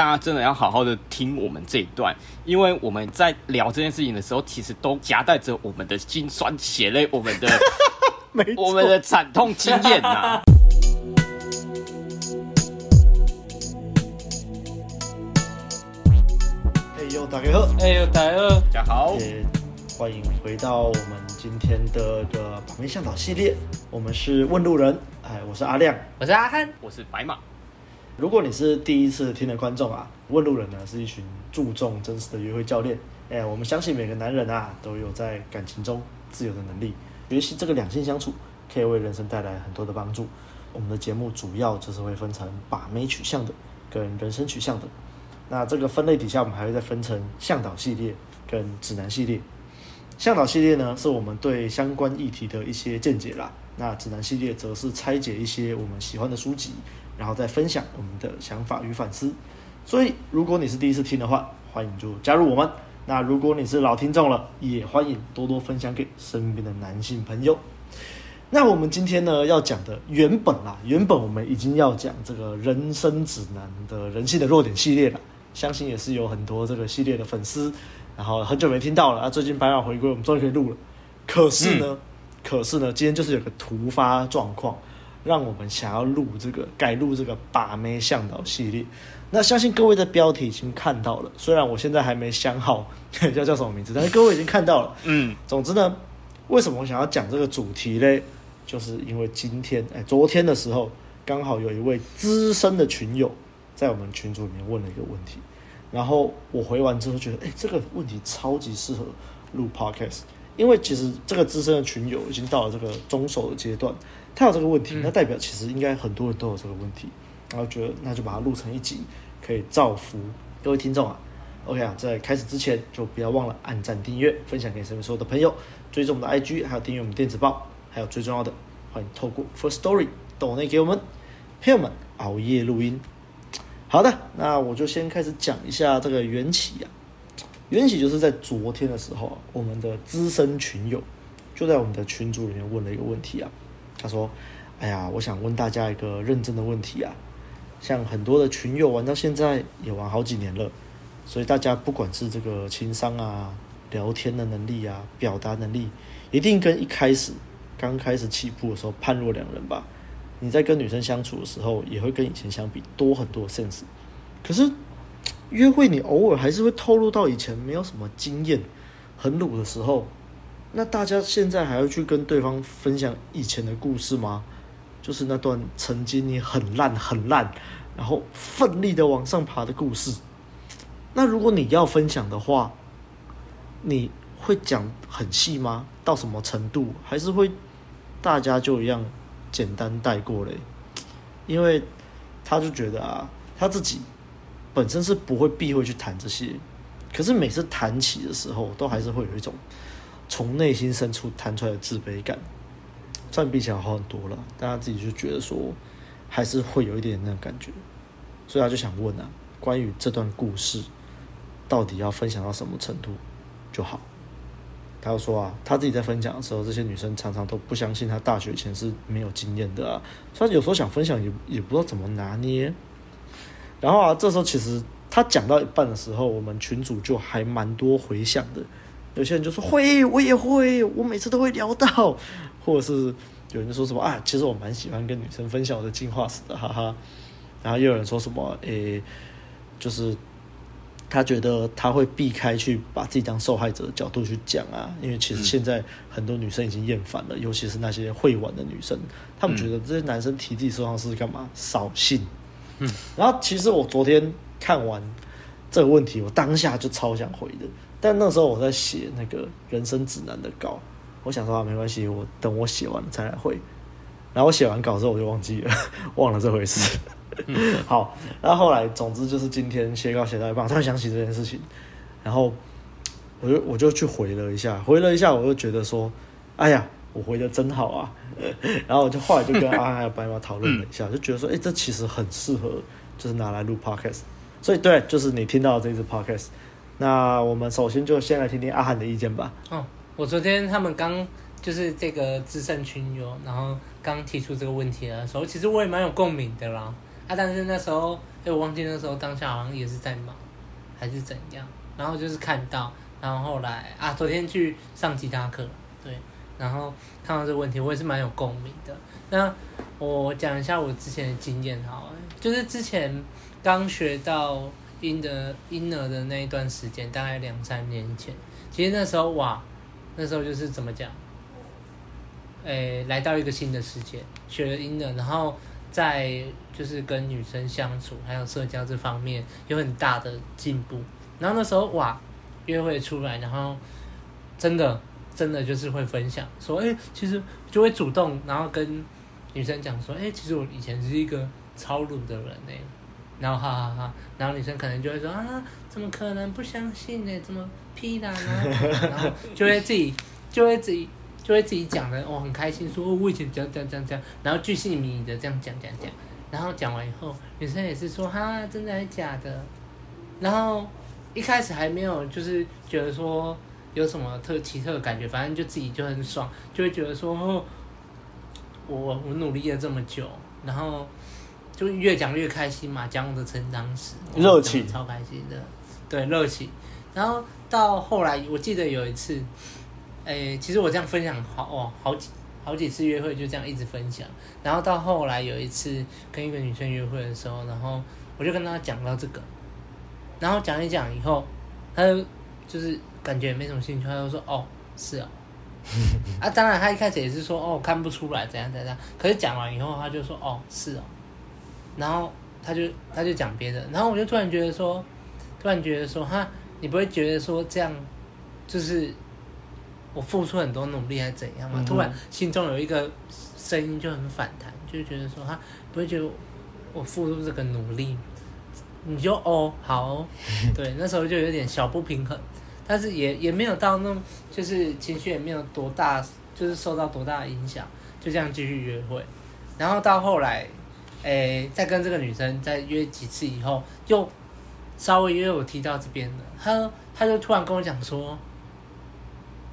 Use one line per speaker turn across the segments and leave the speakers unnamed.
大家真的要好好的听我们这一段，因为我们在聊这件事情的时候，其实都夹带着我们的辛酸血泪，我们的 错我们的惨痛经验呐。
哎呦，大家好！
哎呦，大家好！大家好！
欢迎回到我们今天的个把妹向导系列，我们是问路人。哎，我是阿亮，
我是阿汉，
我是白马。
如果你是第一次听的观众啊，问路人呢是一群注重真实的约会教练。哎，我们相信每个男人啊都有在感情中自由的能力，学习这个两性相处可以为人生带来很多的帮助。我们的节目主要就是会分成把妹取向的跟人生取向的。那这个分类底下，我们还会再分成向导系列跟指南系列。向导系列呢，是我们对相关议题的一些见解啦。那指南系列则是拆解一些我们喜欢的书籍，然后再分享我们的想法与反思。所以，如果你是第一次听的话，欢迎就加入我们。那如果你是老听众了，也欢迎多多分享给身边的男性朋友。那我们今天呢要讲的原本啦，原本我们已经要讲这个人生指南的人性的弱点系列了，相信也是有很多这个系列的粉丝，然后很久没听到了啊。最近白老回归，我们终于可以录了。可是呢。嗯可是呢，今天就是有个突发状况，让我们想要录这个改录这个把妹向导系列。那相信各位的标题已经看到了，虽然我现在还没想好 要叫什么名字，但是各位已经看到了。嗯，总之呢，为什么我想要讲这个主题嘞？就是因为今天哎，昨天的时候刚好有一位资深的群友在我们群组里面问了一个问题，然后我回完之后觉得，哎，这个问题超级适合录 podcast。因为其实这个资深的群友已经到了这个中手的阶段，他有这个问题，那代表其实应该很多人都有这个问题，然后觉得那就把它录成一集，可以造福各位听众啊。OK 啊，在开始之前就不要忘了按赞、订阅、分享给身边所有的朋友，追踪我们的 IG，还有订阅我们电子报，还有最重要的，欢迎透过 First Story 抖内给我们朋友们熬夜录音。好的，那我就先开始讲一下这个缘起啊。缘起就是在昨天的时候啊，我们的资深群友就在我们的群组里面问了一个问题啊。他说：“哎呀，我想问大家一个认真的问题啊。像很多的群友玩到现在也玩好几年了，所以大家不管是这个情商啊、聊天的能力啊、表达能力，一定跟一开始刚开始起步的时候判若两人吧？你在跟女生相处的时候，也会跟以前相比多很多 sense。可是。”约会你偶尔还是会透露到以前没有什么经验、很鲁的时候，那大家现在还要去跟对方分享以前的故事吗？就是那段曾经你很烂很烂，然后奋力的往上爬的故事。那如果你要分享的话，你会讲很细吗？到什么程度？还是会大家就一样简单带过嘞？因为他就觉得啊，他自己。本身是不会避讳去谈这些，可是每次谈起的时候，都还是会有一种从内心深处弹出来的自卑感。虽然比起来好很多了，但他自己就觉得说，还是会有一点那种感觉，所以他就想问啊，关于这段故事，到底要分享到什么程度就好？他就说啊，他自己在分享的时候，这些女生常常都不相信他大学前是没有经验的啊，所以有时候想分享也也不知道怎么拿捏。然后啊，这时候其实他讲到一半的时候，我们群主就还蛮多回响的。有些人就说会，我也会，我每次都会聊到，或者是有人就说什么啊，其实我蛮喜欢跟女生分享我的进化史的，哈哈。然后又有人说什么，诶，就是他觉得他会避开去把自己当受害者的角度去讲啊，因为其实现在很多女生已经厌烦了，尤其是那些会玩的女生，他们觉得这些男生提自己受伤是干嘛？扫兴。嗯，然后其实我昨天看完这个问题，我当下就超想回的，但那时候我在写那个人生指南的稿，我想说啊，没关系，我等我写完了再来回。然后我写完稿之后我就忘记了，忘了这回事。嗯、好，然后后来总之就是今天写稿写到一半，突然想起这件事情，然后我就我就去回了一下，回了一下，我就觉得说，哎呀。我回的真好啊，然后我就后来就跟阿汉还有白马讨论了一下，就觉得说，哎，这其实很适合，就是拿来录 podcast。所以对，就是你听到的这支 podcast。那我们首先就先来听听阿汉的意见吧。
哦，我昨天他们刚就是这个资深群友，然后刚提出这个问题的时候，其实我也蛮有共鸣的啦。啊，但是那时候哎，我忘记那时候当下好像也是在忙，还是怎样，然后就是看到，然后后来啊，昨天去上吉他课，对，然后看到这个问题，我也是蛮有共鸣的。那我讲一下我之前的经验好了，就是之前刚学到 inner inner 的那一段时间，大概两三年前，其实那时候哇，那时候就是怎么讲？诶，来到一个新的世界，学了婴儿然后在就是跟女生相处还有社交这方面有很大的进步。然后那时候哇，约会出来，然后真的真的就是会分享，说诶，其实就会主动，然后跟女生讲说，诶，其实我以前是一个超鲁的人呢。然后哈哈哈，然后女生可能就会说啊，怎么可能不相信呢？怎么屁啦？然后就会自己就会自己。就会自己讲的，我、哦、很开心，说我以前这样这样这样这样，然后巨细靡遗的这样讲讲讲，然后讲完以后，女生也是说哈，真的还是假的？然后一开始还没有就是觉得说有什么特奇特的感觉，反正就自己就很爽，就会觉得说，哦、我我努力了这么久，然后就越讲越开心嘛，讲我的成长史，
热情。
超开心的，对热情。然后到后来，我记得有一次。诶、欸，其实我这样分享好哦，好几好几次约会就这样一直分享，然后到后来有一次跟一个女生约会的时候，然后我就跟她讲到这个，然后讲一讲以后，她就就是感觉也没什么兴趣，她就说哦是啊，啊当然她一开始也是说哦看不出来怎样怎样，可是讲完以后她就说哦是哦，然后他就他就讲别的，然后我就突然觉得说，突然觉得说哈，你不会觉得说这样就是。我付出很多努力还是怎样嘛？突然心中有一个声音就很反弹，就觉得说哈不会觉得我付出这个努力，你就哦好哦，对，那时候就有点小不平衡，但是也也没有到那么就是情绪也没有多大，就是受到多大的影响，就这样继续约会，然后到后来，诶，再跟这个女生再约几次以后，就稍微约我提到这边的，他他就突然跟我讲说。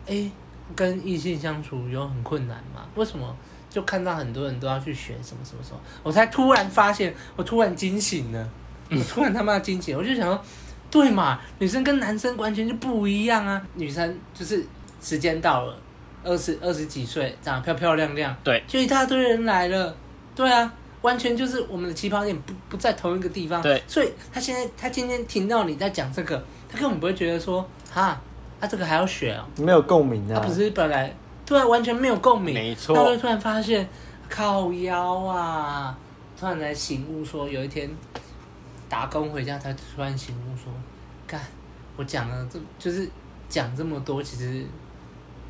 哎，跟异性相处有很困难吗？为什么就看到很多人都要去学什么什么什么？我才突然发现，我突然惊醒了，我突然他妈惊醒，我就想说，对嘛，女生跟男生完全就不一样啊！女生就是时间到了，二十二十几岁，长得漂漂亮亮，
对，
就一大堆人来了，对啊，完全就是我们的起跑点不不在同一个地方，
对，
所以他现在他今天听到你在讲这个，他根本不会觉得说，哈。他、啊、这个还要学哦，
没有共鸣啊。
他不是本来突然完全没有共鸣，
没错。
他会突然发现靠腰啊，突然才醒悟说，有一天打工回家，他突然醒悟说，干，我讲了这就是讲这么多，其实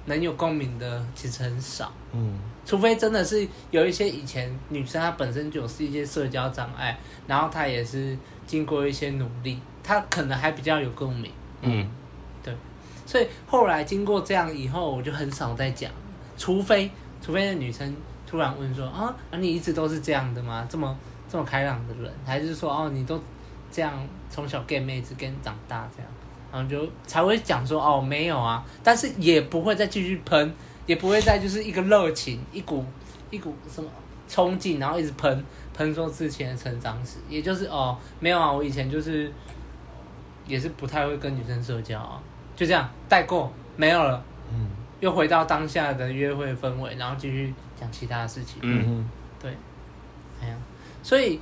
能有共鸣的其实很少。嗯，除非真的是有一些以前女生她本身就有是一些社交障碍，然后她也是经过一些努力，她可能还比较有共鸣。嗯。对所以后来经过这样以后，我就很少再讲，除非除非那女生突然问说啊，你一直都是这样的吗？这么这么开朗的人，还是说哦，你都这样从小 gay 妹子跟长大这样，然后就才会讲说哦，没有啊，但是也不会再继续喷，也不会再就是一个热情，一股一股什么冲劲，然后一直喷喷说之前的成长史，也就是哦，没有啊，我以前就是也是不太会跟女生社交啊。就这样带过没有了，嗯，又回到当下的约会氛围，然后继续讲其他的事情，嗯哼，对，哎呀，所以，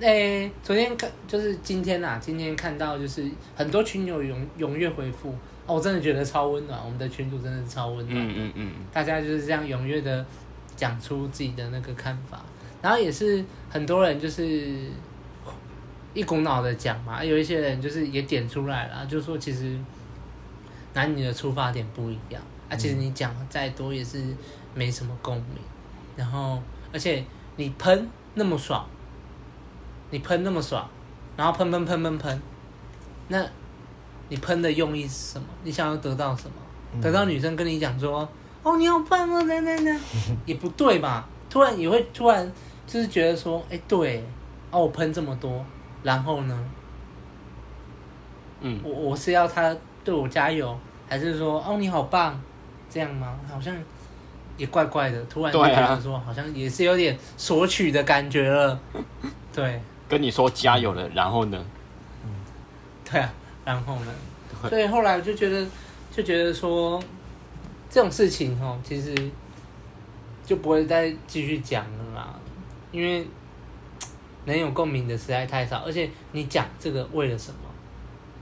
诶、欸，昨天看就是今天呐、啊，今天看到就是很多群友踊踊跃回复，哦，我真的觉得超温暖，我们的群主真的是超温暖，嗯嗯嗯，大家就是这样踊跃的讲出自己的那个看法，然后也是很多人就是一股脑的讲嘛，有一些人就是也点出来了，就说其实。男女的出发点不一样，啊，其实你讲再多也是没什么共鸣。然后，而且你喷那么爽，你喷那么爽，然后喷喷喷喷喷，那你喷的用意是什么？你想要得到什么？得到女生跟你讲说，哦，你好棒哦，那那那，也不对吧？突然也会突然就是觉得说，哎，对，哦，我喷这么多，然后呢？嗯，我我是要他。对我加油，还是说哦你好棒，这样吗？好像也怪怪的，突然就觉得说好像也是有点索取的感觉了。对，
跟你说加油了，然后呢？
嗯，对啊，然后呢？所以后来我就觉得，就觉得说这种事情哦，其实就不会再继续讲了啦，因为能有共鸣的实在太少，而且你讲这个为了什么？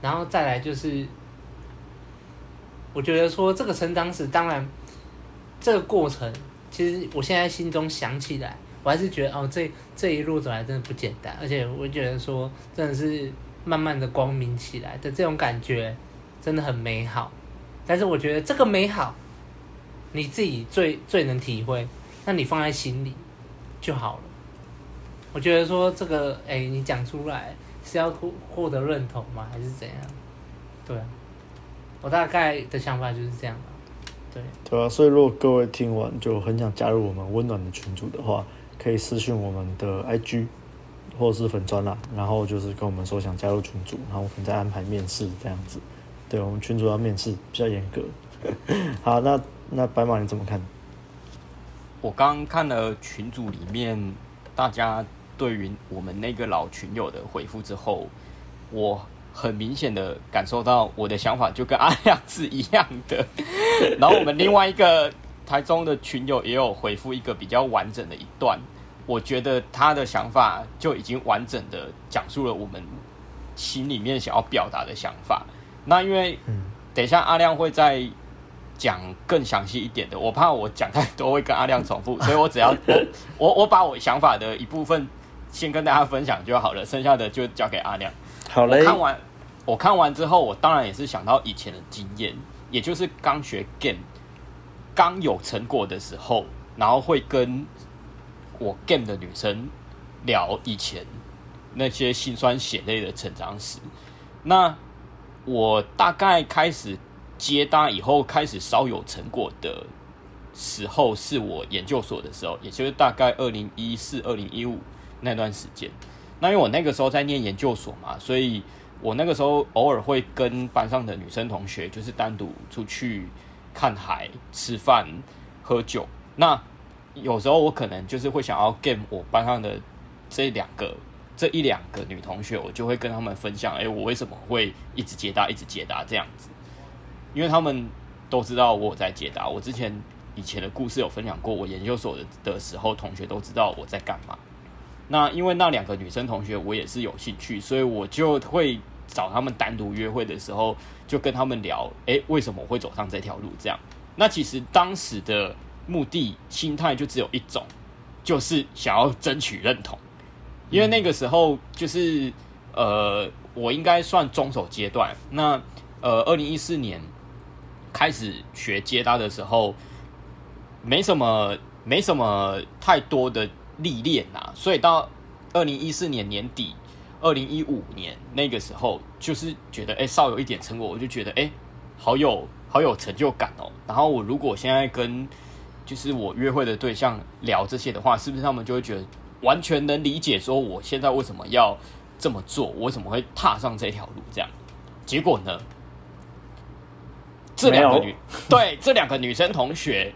然后再来就是，我觉得说这个成长史，当然这个过程，其实我现在心中想起来，我还是觉得哦，这这一路走来真的不简单，而且我觉得说真的是慢慢的光明起来的这种感觉，真的很美好。但是我觉得这个美好，你自己最最能体会，那你放在心里就好了。我觉得说这个，哎，你讲出来。是要获获得认同吗？还是怎样？对啊，我大概的想法就是这样。对
对啊，所以如果各位听完就很想加入我们温暖的群组的话，可以私讯我们的 IG 或者是粉砖啦，然后就是跟我们说想加入群组，然后我们再安排面试这样子。对，我们群主要面试比较严格。好，那那白马你怎么看？
我刚看了群组里面大家。对于我们那个老群友的回复之后，我很明显的感受到我的想法就跟阿亮是一样的。然后我们另外一个台中的群友也有回复一个比较完整的一段，我觉得他的想法就已经完整的讲述了我们心里面想要表达的想法。那因为等一下阿亮会再讲更详细一点的，我怕我讲太多会跟阿亮重复，所以我只要 我我我把我想法的一部分。先跟大家分享就好了，剩下的就交给阿亮。
好嘞。
我看完，我看完之后，我当然也是想到以前的经验，也就是刚学 game，刚有成果的时候，然后会跟我 game 的女生聊以前那些心酸血泪的成长史。那我大概开始接单以后，开始稍有成果的时候，是我研究所的时候，也就是大概二零一四、二零一五。那段时间，那因为我那个时候在念研究所嘛，所以我那个时候偶尔会跟班上的女生同学，就是单独出去看海、吃饭、喝酒。那有时候我可能就是会想要 game 我班上的这两个、这一两个女同学，我就会跟他们分享，哎，我为什么会一直接答、一直接答这样子？因为他们都知道我在解答。我之前以前的故事有分享过，我研究所的的时候，同学都知道我在干嘛。那因为那两个女生同学我也是有兴趣，所以我就会找他们单独约会的时候，就跟他们聊，诶，为什么我会走上这条路？这样。那其实当时的目的心态就只有一种，就是想要争取认同。因为那个时候就是呃，我应该算中手阶段。那呃，二零一四年开始学接搭的时候，没什么，没什么太多的。历练呐，所以到二零一四年年底，二零一五年那个时候，就是觉得哎、欸，稍有一点成果，我就觉得哎、好有好有成就感哦。然后我如果现在跟就是我约会的对象聊这些的话，是不是他们就会觉得完全能理解说我现在为什么要这么做，我为什么会踏上这条路？这样，结果呢，这两个女对这两个女生同学。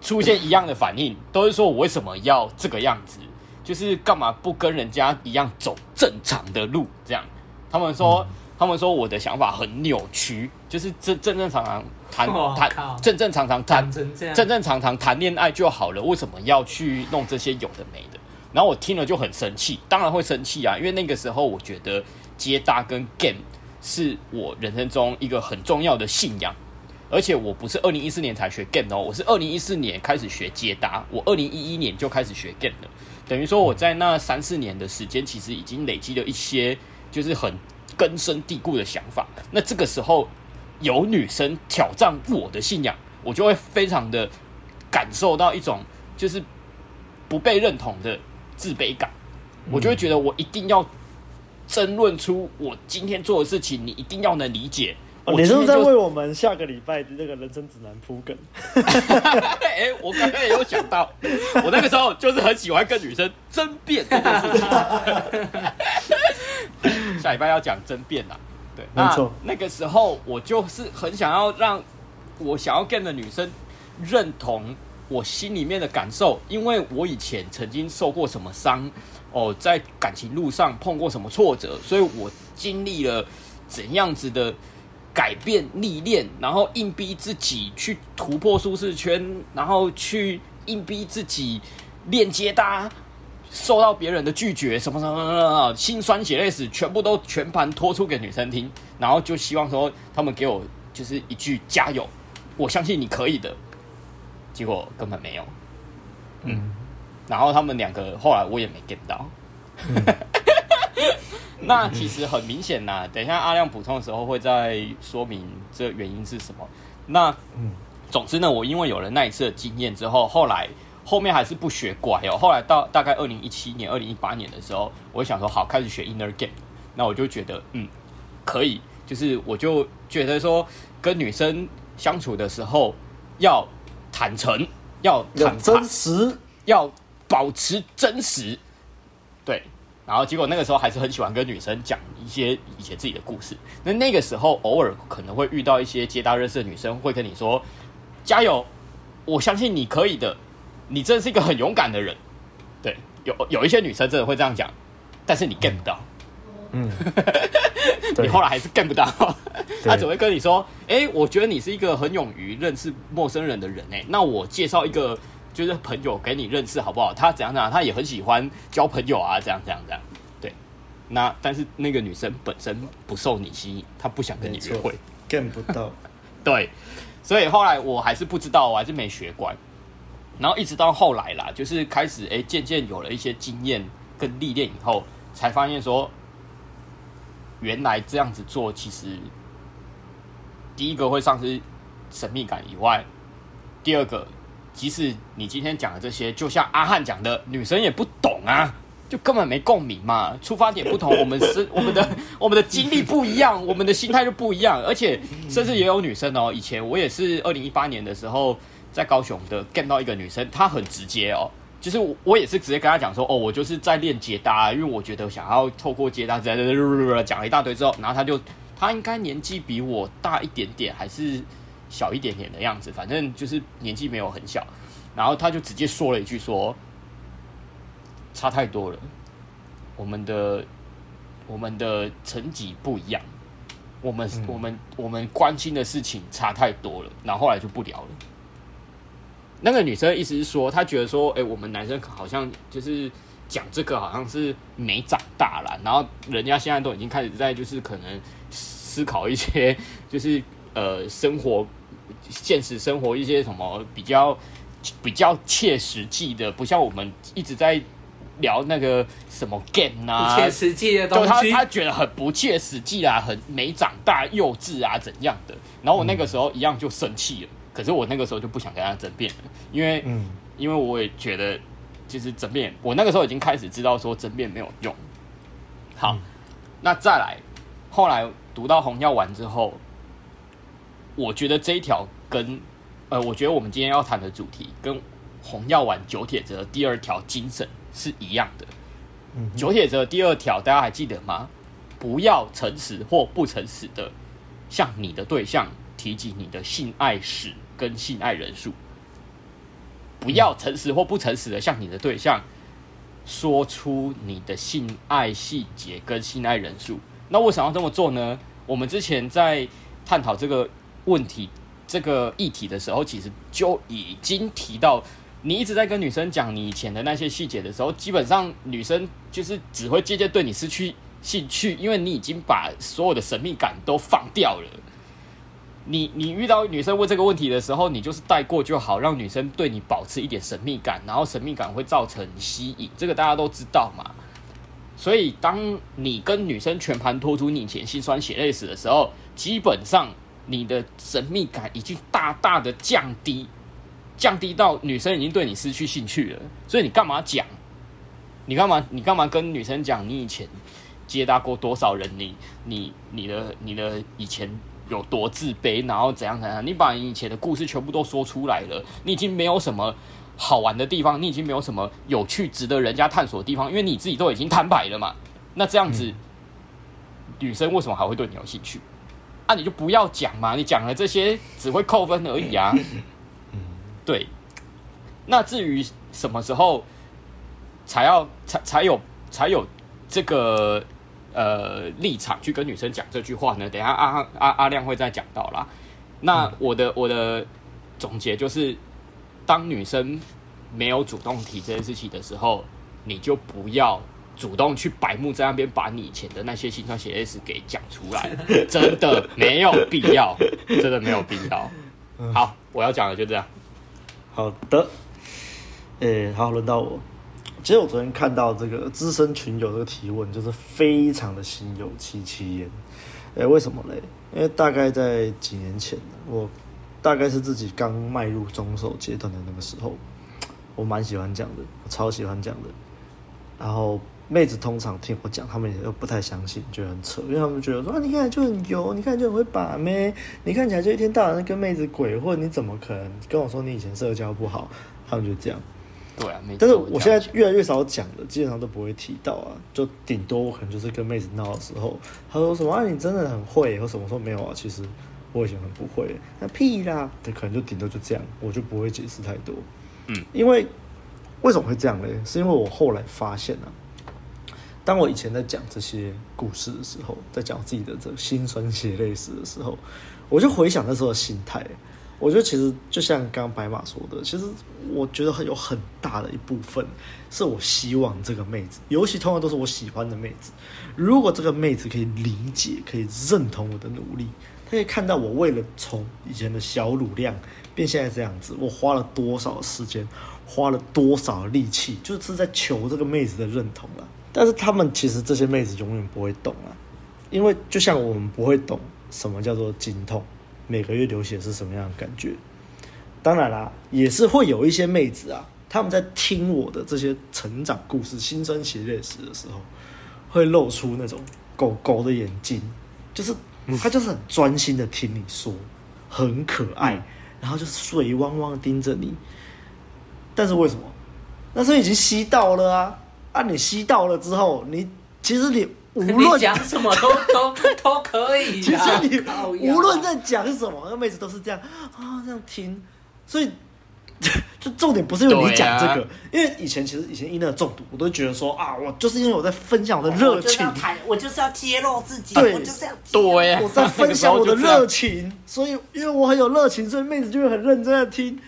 出现一样的反应，都是说我为什么要这个样子？就是干嘛不跟人家一样走正常的路？这样，他们说，嗯、他们说我的想法很扭曲，就是正正正常常谈谈，正正常常谈，正正常常谈恋爱就好了，为什么要去弄这些有的没的？然后我听了就很生气，当然会生气啊，因为那个时候我觉得接搭跟 game 是我人生中一个很重要的信仰。而且我不是二零一四年才学 game 哦，我是二零一四年开始学接搭，我二零一一年就开始学 game 了。等于说我在那三四年的时间，其实已经累积了一些就是很根深蒂固的想法。那这个时候有女生挑战我的信仰，我就会非常的感受到一种就是不被认同的自卑感。我就会觉得我一定要争论出我今天做的事情，你一定要能理解。
你是不是在为我们下个礼拜的那个人生指南铺梗？
哎、欸，我刚刚也有想到，我那个时候就是很喜欢跟女生争辩这件事情。下礼拜要讲争辩啦，对，没错。那个时候我就是很想要让我想要 game 的女生认同我心里面的感受，因为我以前曾经受过什么伤，哦，在感情路上碰过什么挫折，所以我经历了怎样子的改变历练，然后硬逼自己去突破舒适圈，然后去硬逼自己链接搭，受到别人的拒绝，什么什么什么，心酸血泪史全部都全盘托出给女生听，然后就希望说他们给我就是一句加油，我相信你可以的。结果根本没有，嗯，然后他们两个后来我也没 get 到，嗯、那其实很明显呐。等一下阿亮补充的时候会再说明这原因是什么。那嗯，总之呢，我因为有了那一次的经验之后，后来后面还是不学乖哦。后来到大概二零一七年、二零一八年的时候，我想说好，开始学 inner game。那我就觉得嗯，可以，就是我就觉得说跟女生相处的时候要。坦诚，要坦
真实，
要保持真实，对。然后结果那个时候还是很喜欢跟女生讲一些以前自己的故事。那那个时候偶尔可能会遇到一些接搭认识的女生，会跟你说：“加油，我相信你可以的，你真的是一个很勇敢的人。”对，有有一些女生真的会这样讲，但是你 get 不到。嗯，你后来还是 get 不到，他只会跟你说：“哎、欸，我觉得你是一个很勇于认识陌生人的人哎，那我介绍一个就是朋友给你认识好不好？他怎样怎样，他也很喜欢交朋友啊，这样这样这样。对，那但是那个女生本身不受你吸引，她不想跟你约会
，get 不到。
对，所以后来我还是不知道，我还是没学乖。然后一直到后来啦，就是开始哎，渐渐有了一些经验跟历练以后，才发现说。原来这样子做，其实第一个会丧失神秘感以外，第二个，即使你今天讲的这些，就像阿汉讲的，女生也不懂啊，就根本没共鸣嘛，出发点不同，我们是我们的我们的经历不一样，我们的心态就不一样，而且甚至也有女生哦，以前我也是二零一八年的时候在高雄的见到一个女生，她很直接哦。就是我，我也是直接跟她讲说，哦，我就是在练接搭，因为我觉得想要透过接搭，在讲了一大堆之后，然后她就，她应该年纪比我大一点点，还是小一点点的样子，反正就是年纪没有很小，然后他就直接说了一句说，差太多了，我们的我们的层级不一样，我们、我们我们关心的事情差太多了，然后后来就不聊了。那个女生的意思是说，她觉得说，哎、欸，我们男生好像就是讲这个，好像是没长大啦。然后人家现在都已经开始在就是可能思考一些，就是呃生活、现实生活一些什么比较比较切实际的，不像我们一直在聊那个什么 game 啊，
不切实际的东西。
他他觉得很不切实际啊，很没长大、幼稚啊怎样的。然后我那个时候一样就生气了。可是我那个时候就不想跟他争辩了，因为，嗯，因为我也觉得，就是争辩，我那个时候已经开始知道说争辩没有用。好，嗯、那再来，后来读到红药丸之后，我觉得这一条跟，呃，我觉得我们今天要谈的主题跟红药丸九铁则第二条精神是一样的。嗯、九铁则第二条大家还记得吗？不要诚实或不诚实的向你的对象提及你的性爱史。跟性爱人数，不要诚实或不诚实的向你的对象说出你的性爱细节跟性爱人数。那为什么要这么做呢？我们之前在探讨这个问题、这个议题的时候，其实就已经提到，你一直在跟女生讲你以前的那些细节的时候，基本上女生就是只会渐渐对你失去兴趣，因为你已经把所有的神秘感都放掉了。你你遇到女生问这个问题的时候，你就是带过就好，让女生对你保持一点神秘感，然后神秘感会造成吸引，这个大家都知道嘛。所以当你跟女生全盘托出你以前心酸血泪史的时候，基本上你的神秘感已经大大的降低，降低到女生已经对你失去兴趣了。所以你干嘛讲？你干嘛？你干嘛跟女生讲你以前接搭过多少人？你你你的你的以前。有多自卑，然后怎样怎样？你把你以前的故事全部都说出来了，你已经没有什么好玩的地方，你已经没有什么有趣、值得人家探索的地方，因为你自己都已经摊牌了嘛。那这样子，嗯、女生为什么还会对你有兴趣？啊，你就不要讲嘛，你讲了这些只会扣分而已啊。对。那至于什么时候才要才才有才有这个呃立场去跟女生讲这句话呢？等一下阿阿阿亮会再讲到啦。那我的我的总结就是，当女生没有主动提这件事情的时候，你就不要主动去白目在那边把你以前的那些心酸血泪史给讲出来，真的没有必要，真的没有必要。好，我要讲的就这样。
好的，诶、欸，好，轮到我。其实我昨天看到这个资深群友这个提问，就是非常的心有戚戚焉。诶、欸，为什么嘞？因为大概在几年前，我大概是自己刚迈入中手阶段的那个时候，我蛮喜欢讲的，我超喜欢讲的。然后妹子通常听我讲，他们也都不太相信，觉得很扯，因为他们觉得说啊，你看就很油，你看就很会把妹，你看起来就一天到晚跟妹子鬼混，你怎么可能跟我说你以前社交不好？他们就这样。
对啊，
但是我现在越来越少讲了，基本上都不会提到啊，就顶多我可能就是跟妹子闹的时候，她说什么啊，你真的很会，或什么说没有啊，其实我以前很不会，那屁啦，他可能就顶多就这样，我就不会解释太多。嗯，因为为什么会这样呢？是因为我后来发现啊，当我以前在讲这些故事的时候，在讲自己的这个辛酸血泪史的时候，我就回想那时候的心态。我觉得其实就像刚刚白马说的，其实我觉得很有很大的一部分是我希望这个妹子，尤其通常都是我喜欢的妹子，如果这个妹子可以理解、可以认同我的努力，她可以看到我为了从以前的小乳量变现在这样子，我花了多少时间，花了多少力气，就是在求这个妹子的认同了。但是他们其实这些妹子永远不会懂啊，因为就像我们不会懂什么叫做经痛。每个月流血是什么样的感觉？当然啦，也是会有一些妹子啊，他们在听我的这些成长故事、辛酸血泪史的时候，会露出那种狗狗的眼睛，就是他就是很专心的听你说，很可爱，然后就是水汪汪盯着你。但是为什么？那时候已经吸到了啊！啊，你吸到了之后，你其实你。无论
讲什么都都 都可以。
其实你无论在讲什么，那妹子都是这样啊，这样听。所以 这重点不是因为你讲这个，因为以前其实以前因那个中毒，我都觉得说啊，我就是因为我在分享我的热情，
我就是要揭露自己，
对，
我就是要
对呀，
我在分享我的热情，所以因为我很有热情，所以妹子就会很认真的听。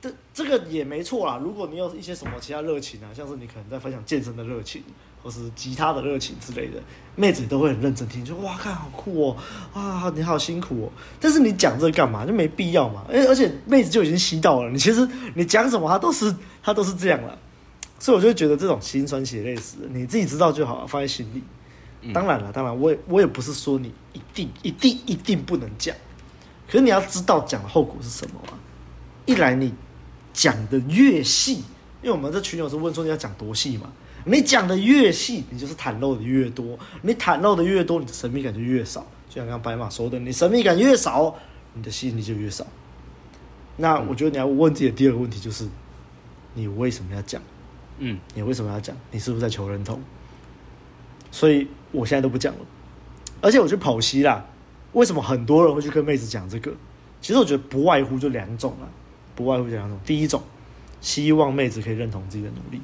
这这个也没错啦。如果你有一些什么其他热情啊，像是你可能在分享健身的热情。或是吉他的热情之类的，妹子都会很认真听，就哇，看好酷哦，啊，你好辛苦哦。但是你讲这个干嘛？就没必要嘛。而且妹子就已经吸到了，你其实你讲什么，她都是她都是这样了。所以我就觉得这种心酸血泪史，你自己知道就好了，放在心里。当然了，当然我也我也不是说你一定一定一定不能讲，可是你要知道讲的后果是什么啊。一来你讲的越细，因为我们这群友是问说你要讲多细嘛。你讲的越细，你就是袒露的越多。你袒露的越多，你的神秘感就越少。就像刚刚白马说的，你神秘感越少，你的吸引力就越少。那我觉得你要问自己的第二个问题就是：你为什么要讲？嗯，你为什么要讲？你是不是在求认同？所以我现在都不讲了。而且我去剖析啦，为什么很多人会去跟妹子讲这个？其实我觉得不外乎就两种了，不外乎就两种。第一种，希望妹子可以认同自己的努力。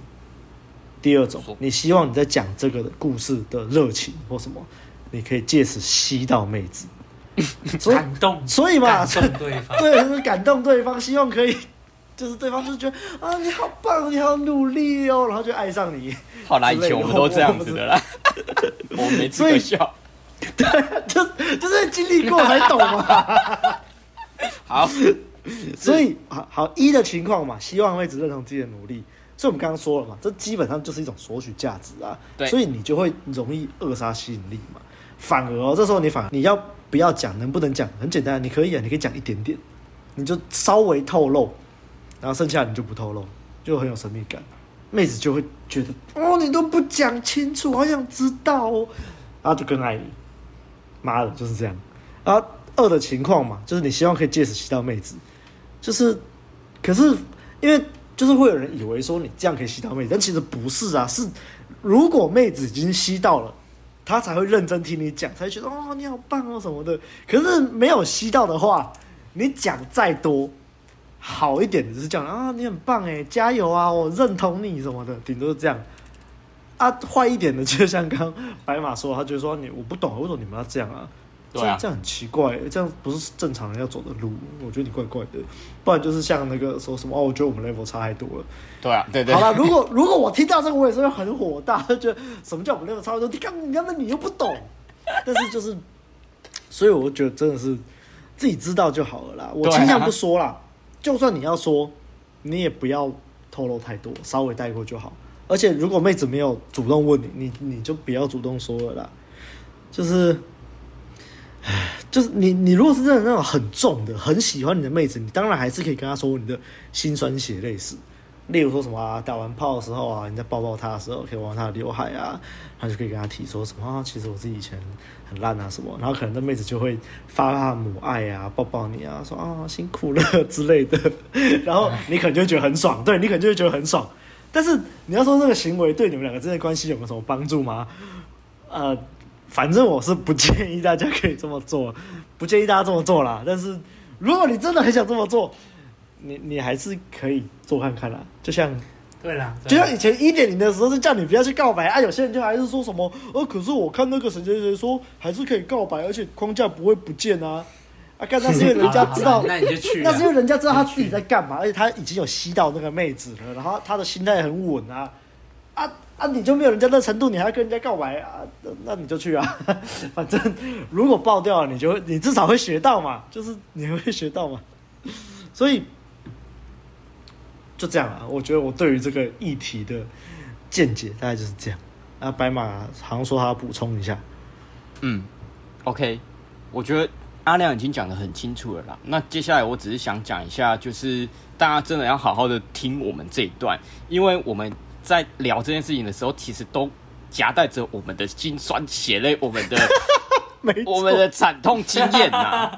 第二种，你希望你在讲这个故事的热情或什么，你可以借此吸到妹子，
感动，
所以嘛，
感动对方，
对，就是感动对方，希望可以，就是对方就是觉得啊，你好棒，你好努力哦，然后就爱上你。
好啦，以前我们都这样子的啦，我没资格笑，
对，就就是经历过才懂嘛。
好，
所以好好一的情况嘛，希望妹子认同自己的努力。所以我们刚刚说了嘛，这基本上就是一种索取价值啊，所以你就会容易扼杀吸引力嘛。反而哦，这时候你反而你要不要讲，能不能讲，很简单，你可以啊，你可以讲一点点，你就稍微透露，然后剩下你就不透露，就很有神秘感，妹子就会觉得哦，你都不讲清楚，好想知道哦，然后就更爱你。妈的，就是这样。然后二的情况嘛，就是你希望可以借此吸到妹子，就是，可是因为。就是会有人以为说你这样可以吸到妹子，但其实不是啊，是如果妹子已经吸到了，她才会认真听你讲，才会觉得哦，你好棒哦什么的。可是没有吸到的话，你讲再多好一点的就是讲啊，你很棒哎，加油啊，我认同你什么的，顶多是这样。啊，坏一点的，就像刚白马说，他就说你我不懂，为什么你们要这样啊？这样、啊、这样很奇怪，这样不是正常人要走的路，我觉得你怪怪的。不然就是像那个说什么哦，我觉得我们 level 差太多了。
对啊，对对。
好了，如果如果我听到这个，我也是会很火大，就觉得什么叫我们 level 差太多？你刚你刚那你又不懂，但是就是，所以我觉得真的是自己知道就好了啦。我倾向不说啦，啊、就算你要说，你也不要透露太多，稍微带过就好。而且如果妹子没有主动问你，你你就不要主动说了啦，就是。就是你，你如果是真的那种很重的、很喜欢你的妹子，你当然还是可以跟她说你的辛酸血泪史。例如说什么啊，打完炮的时候啊，你在抱抱她的时候，可以玩她的刘海啊，他就可以跟她提说什么啊，其实我自己以前很烂啊什么，然后可能那妹子就会发发母爱啊，抱抱你啊，说啊辛苦了 之类的，然后你可能就会觉得很爽，对，你可能就会觉得很爽。但是你要说这个行为对你们两个之间的关系有没有什么帮助吗？呃。反正我是不建议大家可以这么做，不建议大家这么做啦。但是如果你真的很想这么做，你你还是可以做看看啦。就像，
对啦，
就像以前一点零的时候是叫你不要去告白啊，有些人就还是说什么，呃，可是我看那个谁谁谁说还是可以告白，而且框架不会不见啊。啊，干 那是因为人家知道，
那你就去，
那是因为人家知道他自己在干嘛，而且他已经有吸到那个妹子了，然后他的心态很稳啊，啊。啊，你就没有人家那程度，你还要跟人家告白啊？那你就去啊，反正如果爆掉了，你就会，你至少会学到嘛，就是你会学到嘛。所以就这样啊，我觉得我对于这个议题的见解大概就是这样。啊，白马好像说他要补充一下。
嗯，OK，我觉得阿亮已经讲得很清楚了啦。那接下来我只是想讲一下，就是大家真的要好好的听我们这一段，因为我们。在聊这件事情的时候，其实都夹带着我们的辛酸血泪，我们的 错我们的惨痛经验呐。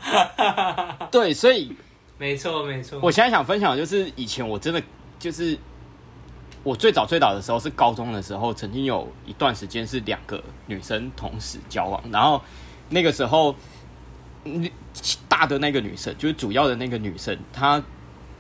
对，所以
没错没错。
我现在想分享的就是，以前我真的就是我最早最早的时候是高中的时候，曾经有一段时间是两个女生同时交往，然后那个时候大的那个女生就是主要的那个女生，她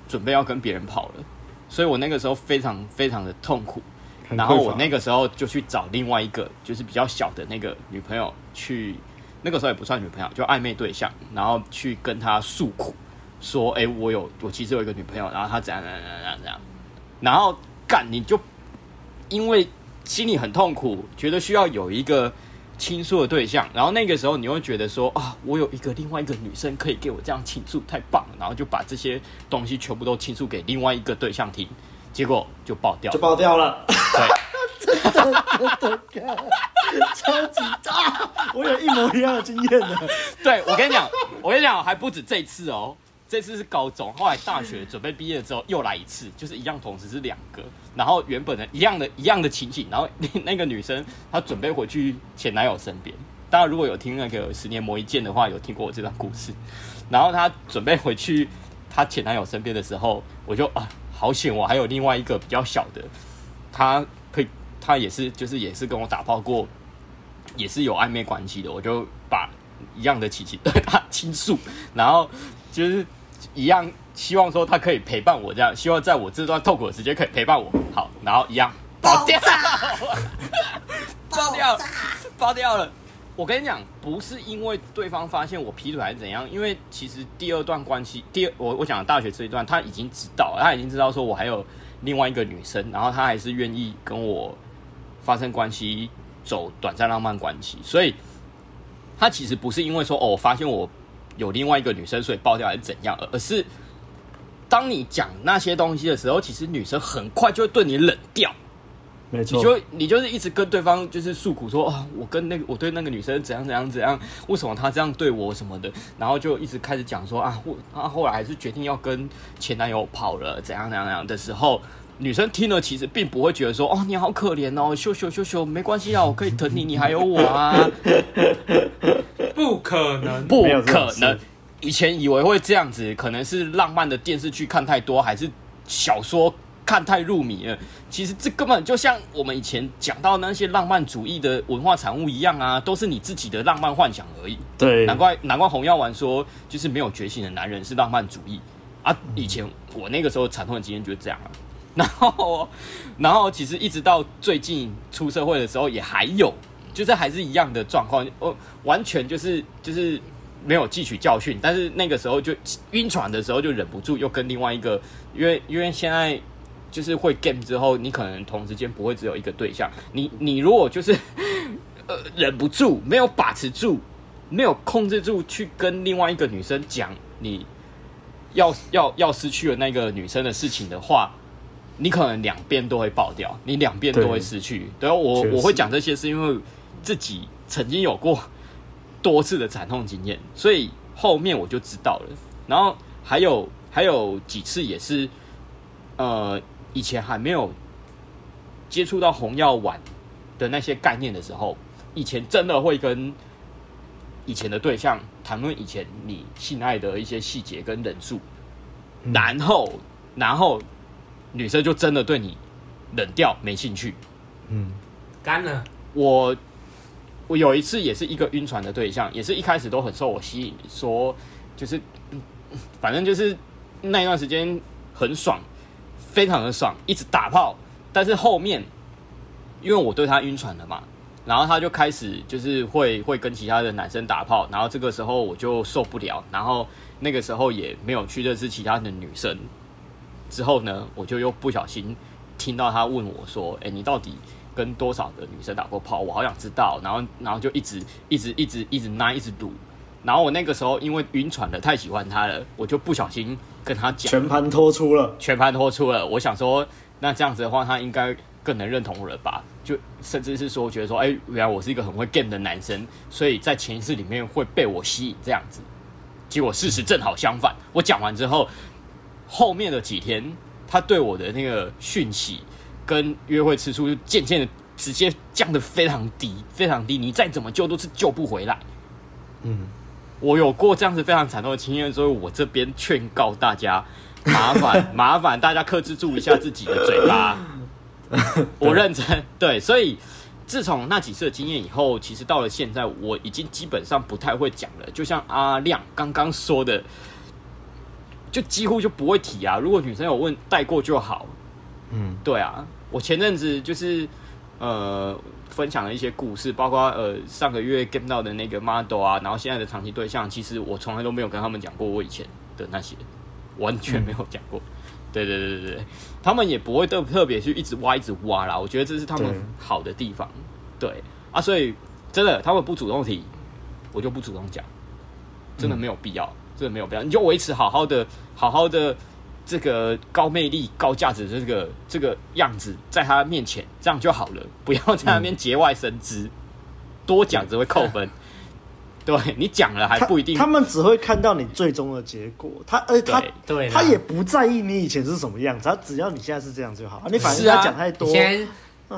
准备要跟别人跑了。所以我那个时候非常非常的痛苦，然后我那个时候就去找另外一个就是比较小的那个女朋友去，那个时候也不算女朋友，就暧昧对象，然后去跟她诉苦，说：“哎，我有我其实有一个女朋友，然后她怎样怎样怎样怎样，然后干你就因为心里很痛苦，觉得需要有一个。”倾诉的对象，然后那个时候你会觉得说啊，我有一个另外一个女生可以给我这样倾诉，太棒了，然后就把这些东西全部都倾诉给另外一个对象听，结果就爆掉了，
就爆掉了。
对，
真的真的超级大，我有一模一样的经验的。
对，我跟你讲，我跟你讲，还不止这次哦。这次是高中，后来大学准备毕业之后又来一次，就是一样，同时是两个，然后原本的一样的一样的情景，然后那那个女生她准备回去前男友身边，大家如果有听那个十年磨一剑的话，有听过我这段故事，然后她准备回去她前男友身边的时候，我就啊好险，我还有另外一个比较小的，他可以，他也是就是也是跟我打炮过，也是有暧昧关系的，我就把一样的情景对他倾诉，然后就是。一样，希望说他可以陪伴我，这样希望在我这段痛苦的时间可以陪伴我。好，然后一样爆掉，爆掉，爆掉了。我跟你讲，不是因为对方发现我劈腿还是怎样，因为其实第二段关系，第二我我讲大学这一段，他已经知道，他已经知道说我还有另外一个女生，然后他还是愿意跟我发生关系，走短暂浪漫关系，所以他其实不是因为说哦，我发现我。有另外一个女生，所以爆掉还是怎样？而是当你讲那些东西的时候，其实女生很快就会对你冷掉。
没错，
你就你就是一直跟对方就是诉苦说啊，我跟那个我对那个女生怎样怎样怎样，为什么她这样对我什么的，然后就一直开始讲说啊，我啊后来还是决定要跟前男友跑了，怎样怎样怎样的时候，女生听了其实并不会觉得说哦，你好可怜哦，秀秀秀秀，没关系啊，我可以疼你，你还有我啊。
不可能，
不可能！以前以为会这样子，可能是浪漫的电视剧看太多，还是小说看太入迷了。其实这根本就像我们以前讲到那些浪漫主义的文化产物一样啊，都是你自己的浪漫幻想而已。
对，
难怪难怪红药丸说，就是没有觉醒的男人是浪漫主义啊。以前我那个时候惨痛的经验就是这样啊。然后，然后其实一直到最近出社会的时候也还有，就是还是一样的状况，哦，完全就是就是没有汲取教训，但是那个时候就晕船的时候就忍不住又跟另外一个，因为因为现在就是会 game 之后，你可能同时间不会只有一个对象，你你如果就是 呃忍不住没有把持住，没有控制住去跟另外一个女生讲你要要要失去了那个女生的事情的话。你可能两边都会爆掉，你两边都会失去。对，对我我会讲这些是因为自己曾经有过多次的惨痛经验，所以后面我就知道了。然后还有还有几次也是，呃，以前还没有接触到红药丸的那些概念的时候，以前真的会跟以前的对象谈论以前你性爱的一些细节跟人数，嗯，然后然后。女生就真的对你冷掉，没兴趣，
嗯，干了。
我我有一次也是一个晕船的对象，也是一开始都很受我吸引，说就是反正就是那一段时间很爽，非常的爽，一直打炮。但是后面因为我对他晕船了嘛，然后他就开始就是会会跟其他的男生打炮，然后这个时候我就受不了，然后那个时候也没有去认识其他的女生。之后呢，我就又不小心听到他问我说：“哎、欸，你到底跟多少个女生打过炮？我好想知道。”然后，然后就一直一直一直一直拿一直赌。然后我那个时候因为晕船了，太喜欢他了，我就不小心跟他讲，
全盘托出了，
全盘托出了。我想说，那这样子的话，他应该更能认同我了吧？就甚至是说，觉得说，哎、欸，原来我是一个很会 game 的男生，所以在潜意识里面会被我吸引这样子。结果事实正好相反，我讲完之后。后面的几天，他对我的那个讯息跟约会次数就渐渐的直接降得非常低，非常低。你再怎么救都是救不回来。
嗯，
我有过这样子非常惨痛的经验，所以我这边劝告大家，麻烦 麻烦大家克制住一下自己的嘴巴。我认真对，所以自从那几次的经验以后，其实到了现在，我已经基本上不太会讲了。就像阿亮刚刚说的。就几乎就不会提啊！如果女生有问，带过就好。
嗯，
对啊，我前阵子就是呃分享了一些故事，包括呃上个月 game 到的那个 model 啊，然后现在的长期对象，其实我从来都没有跟他们讲过我以前的那些，完全没有讲过。嗯、对对对对对，他们也不会特特别去一直挖一直挖啦。我觉得这是他们好的地方。对，对啊，所以真的他们不主动提，我就不主动讲，真的没有必要。嗯这个没有必要，你就维持好好的、好好的这个高魅力、高价值的这个这个样子，在他面前这样就好了，不要在那边节外生枝，嗯、多讲只会扣分。对，你讲了还不一定
他，他们只会看到你最终的结果，他而他对他也不在意你以前是什么样子，他只要你现在是这样就好。你反正他讲太多。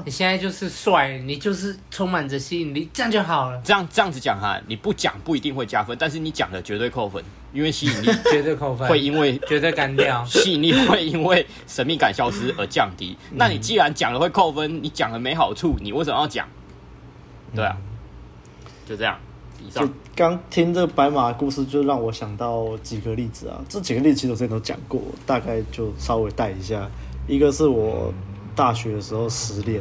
你现在就是帅，你就是充满着吸引力，这样就好了。
这样这样子讲哈，你不讲不一定会加分，但是你讲了绝对扣分，因为吸引力
绝对扣分，
会因为
绝对干掉，
吸引力会因为神秘感消失而降低。嗯、那你既然讲了会扣分，你讲了没好处，你为什么要讲？对啊，就这样。以上。
刚听这个白马的故事，就让我想到几个例子啊。这几个例子其实我之前都讲过，大概就稍微带一下。一个是我。大学的时候失恋，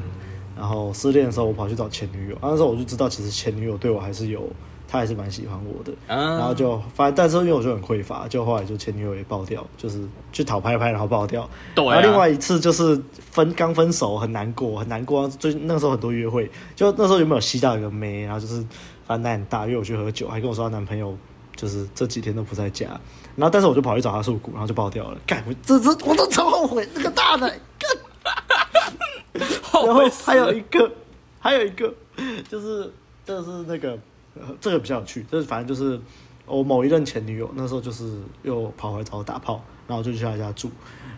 然后失恋的时候我跑去找前女友，那时候我就知道其实前女友对我还是有，她还是蛮喜欢我的，然后就反正，但是因为我就很匮乏，就后来就前女友也爆掉，就是去讨拍拍然后爆掉。对。然后另外一次就是分刚分手很难过很难过，最那个时候很多约会，就那时候有没有吸到一个妹，然后就是反正奶很大，约我去喝酒，还跟我说她男朋友就是这几天都不在家，然后但是我就跑去找她诉苦，然后就爆掉了。干，我这这我都超后悔，那个大奶干。然后还有一个，还有一个，就是这是那个，这个比较有趣。就是反正就是我某一任前女友，那时候就是又跑回来找我打炮，然后就去他家住。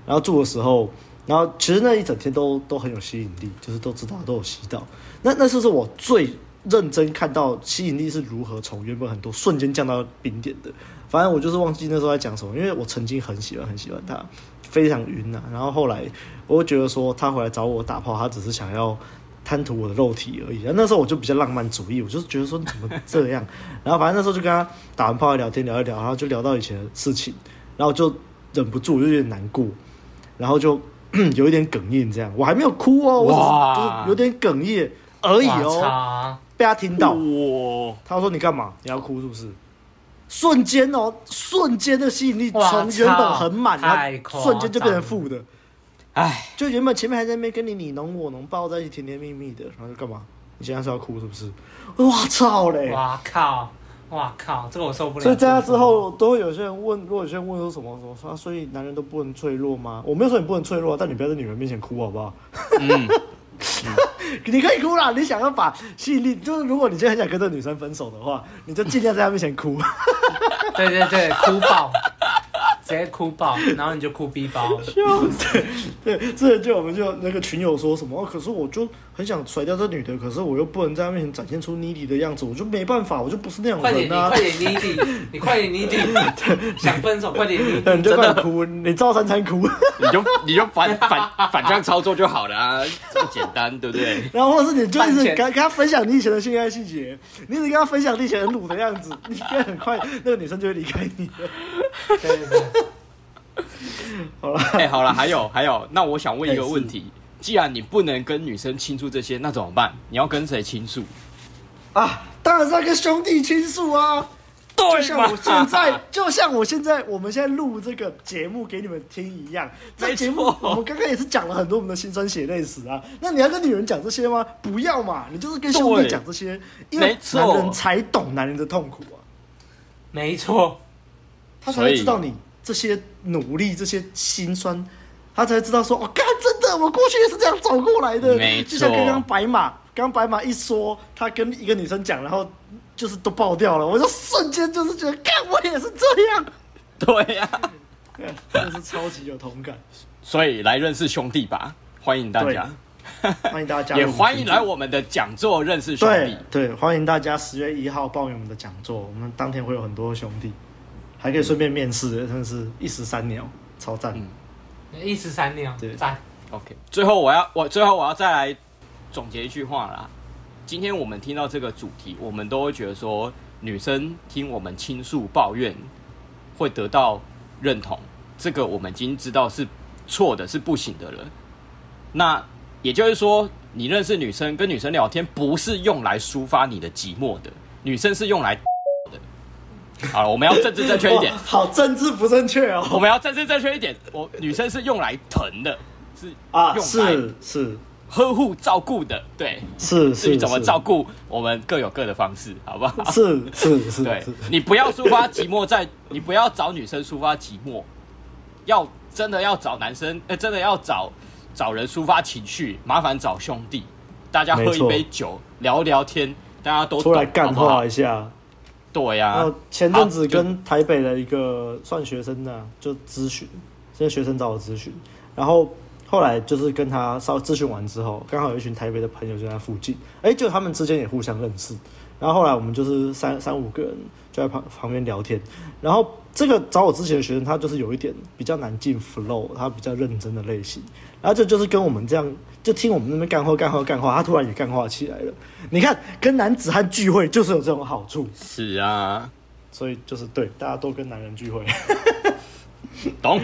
然后住的时候，然后其实那一整天都都很有吸引力，就是都知道都有吸到。那那是是我最认真看到吸引力是如何从原本很多瞬间降到冰点的。反正我就是忘记那时候在讲什么，因为我曾经很喜欢很喜欢他。非常晕呐、啊，然后后来我会觉得说他回来找我打炮，他只是想要贪图我的肉体而已。那时候我就比较浪漫主义，我就觉得说你怎么这样？然后反正那时候就跟他打完炮聊天聊一聊，然后就聊到以前的事情，然后就忍不住就有点难过，然后就有一点哽咽，这样我还没有哭哦，我只是就是有点哽咽而已哦。被他听到，他说：“你干嘛？你要哭是不是？”瞬间哦，瞬间的吸引力从原本很满，然后瞬间就变成负的。哎，就原本前面还在那边跟你你侬我侬抱在一起甜甜蜜蜜的，然后就干嘛？你现在是要哭是不是？哇操嘞！
哇靠！哇靠！这个我受不了。
所以在他之后，都会有些人问，如果有些人问说什么什么说，所以男人都不能脆弱吗？我没有说你不能脆弱，但你不要在女人面前哭好不好？嗯 你可以哭啦，你想要把吸引力，就是如果你真的很想跟这个女生分手的话，你就尽量在她面前哭。
对对对，哭爆。直接哭爆，然后你就哭逼爆。
对，对，之前就我们就那个群友说什么，可是我就很想甩掉这女的，可是我又不能在她面前展现出 needy 的样子，我就没办法，我就不是那种人啊。
快点，你快点 needy，你快点 needy，想分手快点
你 就快哭，你照三餐哭，
你就你就反反反向操作就好了啊，这么简单，对不对？
然后或者是你就一直跟跟他分享你以前的性爱细节，你一直跟他分享你以前很鲁的样子，你应该很快那个女生就会离开你了。对对对。
好了，哎，好了，还有还有，那我想问一个问题：既然你不能跟女生倾诉这些，那怎么办？你要跟谁倾诉？
啊，当然是要跟兄弟倾诉啊！对，就像我现在，就像我现在，我们现在录这个节目给你们听一样。这节目我们刚刚也是讲了很多我们的辛酸血泪史啊。那你要跟女人讲这些吗？不要嘛，你就是跟兄弟讲这些，因为男人才懂男人的痛苦啊。
没错，
他才会知道你。这些努力，这些辛酸，他才知道说：“哦，干，真的，我过去也是这样走过来的。”没错。就像刚刚白马，刚白马一说，他跟一个女生讲，然后就是都爆掉了，我就瞬间就是觉得，干，我也是这样。
对呀、啊，
真的是超级有同感。
所以来认识兄弟吧，欢迎大家，
欢迎大家，
也欢迎来我们的讲座认识兄弟。
对，对，欢迎大家十月一号报名我们的讲座，我们当天会有很多兄弟。还可以顺便面试，真的是一石三鸟，超赞！
嗯，一石三鸟，对，赞。
OK，最后我要我最后我要再来总结一句话啦。今天我们听到这个主题，我们都会觉得说，女生听我们倾诉抱怨会得到认同，这个我们已经知道是错的，是不行的了。那也就是说，你认识女生跟女生聊天，不是用来抒发你的寂寞的，女生是用来。好了，我们要政治正确一点。
好，政治不正确哦。
我们要政治正确一点。我女生是用来疼的，是
啊，用来是
呵护照顾的，对，
是是。
至于怎么照顾，我们各有各的方式，好不好？
是是是。
对，你不要抒发寂寞，在你不要找女生抒发寂寞，要真的要找男生，呃，真的要找找人抒发情绪，麻烦找兄弟，大家喝一杯酒，聊聊天，大家都
出来干话一下。
对呀、
前阵子跟台北的一个算学生呢，就咨询，这些学生找我咨询，然后后来就是跟他稍咨询完之后，刚好有一群台北的朋友就在附近，哎，就他们之间也互相认识，然后后来我们就是三三五个人就在旁旁边聊天，然后这个找我咨询的学生他就是有一点比较难进 flow，他比较认真的类型，然后这就是跟我们这样。就听我们那边干话干话干话，他突然也干话起来了。你看，跟男子汉聚会就是有这种好处。
是啊，
所以就是对，大家都跟男人聚会。
懂。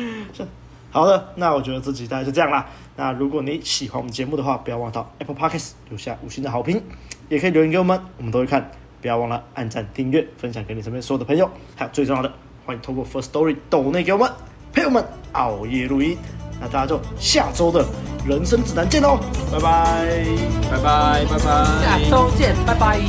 好的，那我觉得这集大概就这样啦。那如果你喜欢我们节目的话，不要忘到 Apple Podcast 留下五星的好评，也可以留言给我们，我们都会看。不要忘了按赞、订阅、分享给你身边所有的朋友。还有最重要的，欢迎透过 Firstory 抖内给我们，陪我们熬夜录音。那大家就下周的人生指南见喽，拜拜，
拜拜，拜拜，
下周见，拜拜。